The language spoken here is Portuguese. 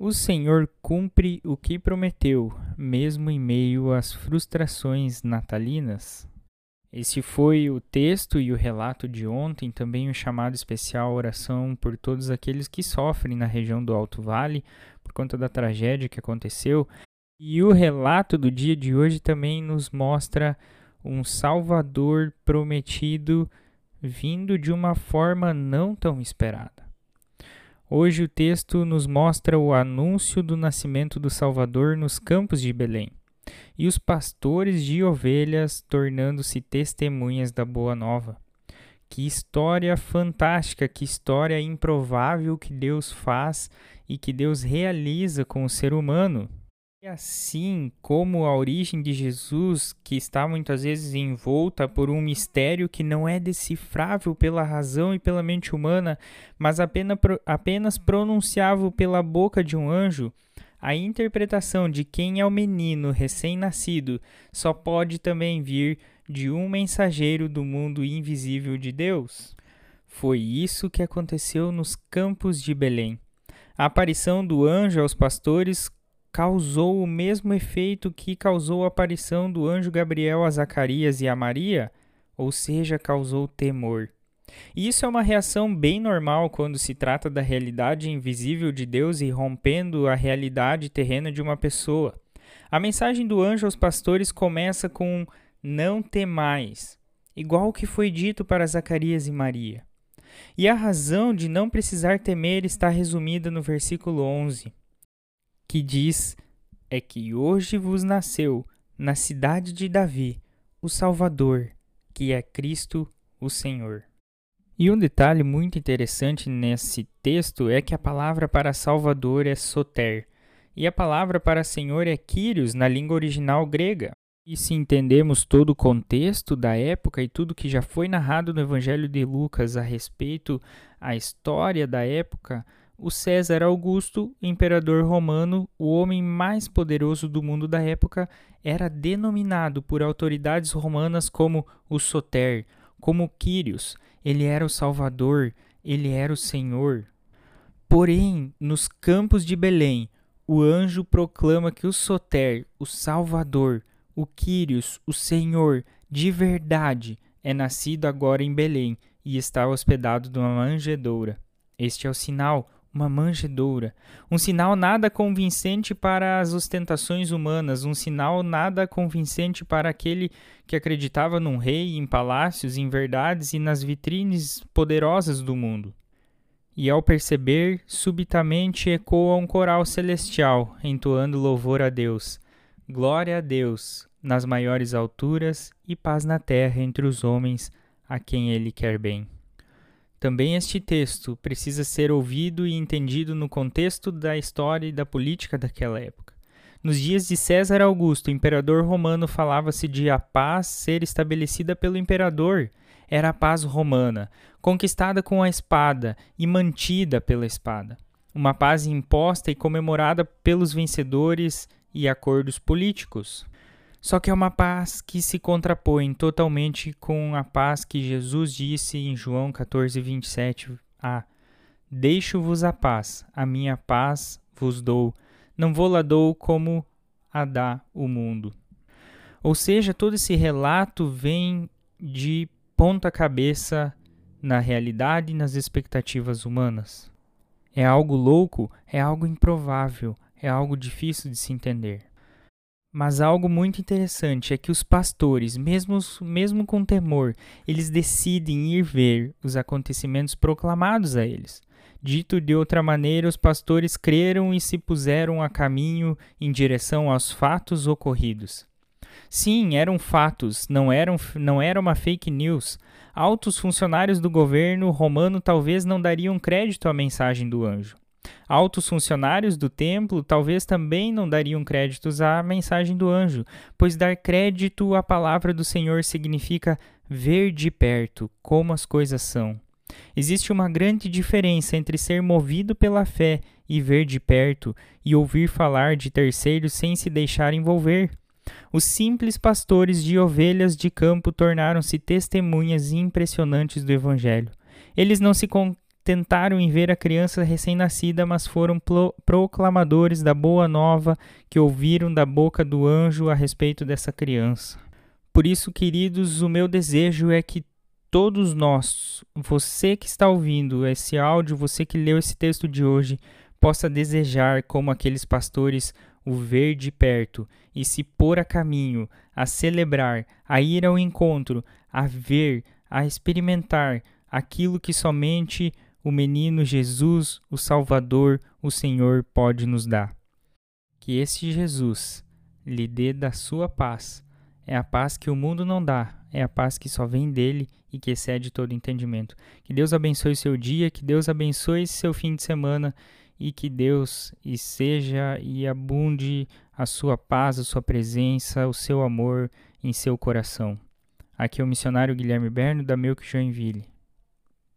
O Senhor cumpre o que prometeu, mesmo em meio às frustrações natalinas. Esse foi o texto e o relato de ontem, também o chamado especial oração por todos aqueles que sofrem na região do Alto Vale por conta da tragédia que aconteceu. E o relato do dia de hoje também nos mostra um Salvador prometido vindo de uma forma não tão esperada. Hoje o texto nos mostra o anúncio do nascimento do Salvador nos campos de Belém e os pastores de ovelhas tornando-se testemunhas da boa nova. Que história fantástica, que história improvável que Deus faz e que Deus realiza com o ser humano. E assim como a origem de Jesus, que está muitas vezes envolta por um mistério que não é decifrável pela razão e pela mente humana, mas apenas, pronunciável pela boca de um anjo, a interpretação de quem é o menino recém-nascido só pode também vir de um mensageiro do mundo invisível de Deus. Foi isso que aconteceu nos campos de Belém. A aparição do anjo aos pastores causou o mesmo efeito que causou a aparição do anjo Gabriel a Zacarias e a Maria, ou seja, causou temor. E isso é uma reação bem normal quando se trata da realidade invisível de Deus e rompendo a realidade terrena de uma pessoa. A mensagem do anjo aos pastores começa com não temais, igual o que foi dito para Zacarias e Maria. E a razão de não precisar temer está resumida no versículo 11 que diz é que hoje vos nasceu na cidade de Davi o Salvador, que é Cristo o Senhor. E um detalhe muito interessante nesse texto é que a palavra para Salvador é soter, e a palavra para Senhor é Kyrios na língua original grega. E se entendemos todo o contexto da época e tudo que já foi narrado no Evangelho de Lucas a respeito à história da época, o César Augusto, imperador romano, o homem mais poderoso do mundo da época, era denominado por autoridades romanas como o Soter, como Quírios. Ele era o Salvador, ele era o Senhor. Porém, nos campos de Belém, o anjo proclama que o Soter, o Salvador, o Quírios, o Senhor, de verdade, é nascido agora em Belém e está hospedado numa manjedoura. Este é o sinal, uma manjedoura, um sinal nada convincente para as ostentações humanas, um sinal nada convincente para aquele que acreditava num rei, em palácios, em verdades e nas vitrines poderosas do mundo. E ao perceber, subitamente ecoa um coral celestial, entoando louvor a Deus. Glória a Deus nas maiores alturas e paz na terra entre os homens a quem ele quer bem. Também este texto precisa ser ouvido e entendido no contexto da história e da política daquela época. Nos dias de César Augusto, imperador romano, falava-se de a paz ser estabelecida pelo imperador. Era a paz romana, conquistada com a espada e mantida pela espada. Uma paz imposta e comemorada pelos vencedores e acordos políticos. Só que é uma paz que se contrapõe totalmente com a paz que Jesus disse em João 14, 27 a Deixo-vos a paz, a minha paz vos dou, não vou lá dou como a dá o mundo. Ou seja, todo esse relato vem de ponta cabeça na realidade e nas expectativas humanas. É algo louco, é algo improvável, é algo difícil de se entender. Mas algo muito interessante é que os pastores, mesmo, mesmo com temor, eles decidem ir ver os acontecimentos proclamados a eles. Dito de outra maneira, os pastores creram e se puseram a caminho em direção aos fatos ocorridos. Sim, eram fatos, não, eram, não era uma fake news. Altos funcionários do governo romano talvez não dariam crédito à mensagem do anjo. Altos funcionários do templo talvez também não dariam créditos à mensagem do anjo, pois dar crédito à palavra do Senhor significa ver de perto como as coisas são. Existe uma grande diferença entre ser movido pela fé e ver de perto e ouvir falar de terceiros sem se deixar envolver. Os simples pastores de ovelhas de campo tornaram-se testemunhas impressionantes do Evangelho. Eles não se tentaram em ver a criança recém-nascida, mas foram proclamadores da boa nova que ouviram da boca do anjo a respeito dessa criança. Por isso, queridos, o meu desejo é que todos nós, você que está ouvindo esse áudio, você que leu esse texto de hoje, possa desejar, como aqueles pastores, o ver de perto e se pôr a caminho, a celebrar, a ir ao encontro, a ver, a experimentar aquilo que somente o menino Jesus, o Salvador, o Senhor, pode nos dar. Que este Jesus lhe dê da sua paz. É a paz que o mundo não dá, é a paz que só vem dele e que excede todo entendimento. Que Deus abençoe seu dia, que Deus abençoe seu fim de semana e que Deus e seja e abunde a sua paz, a sua presença, o seu amor em seu coração. Aqui é o missionário Guilherme Berno da Milk Joinville.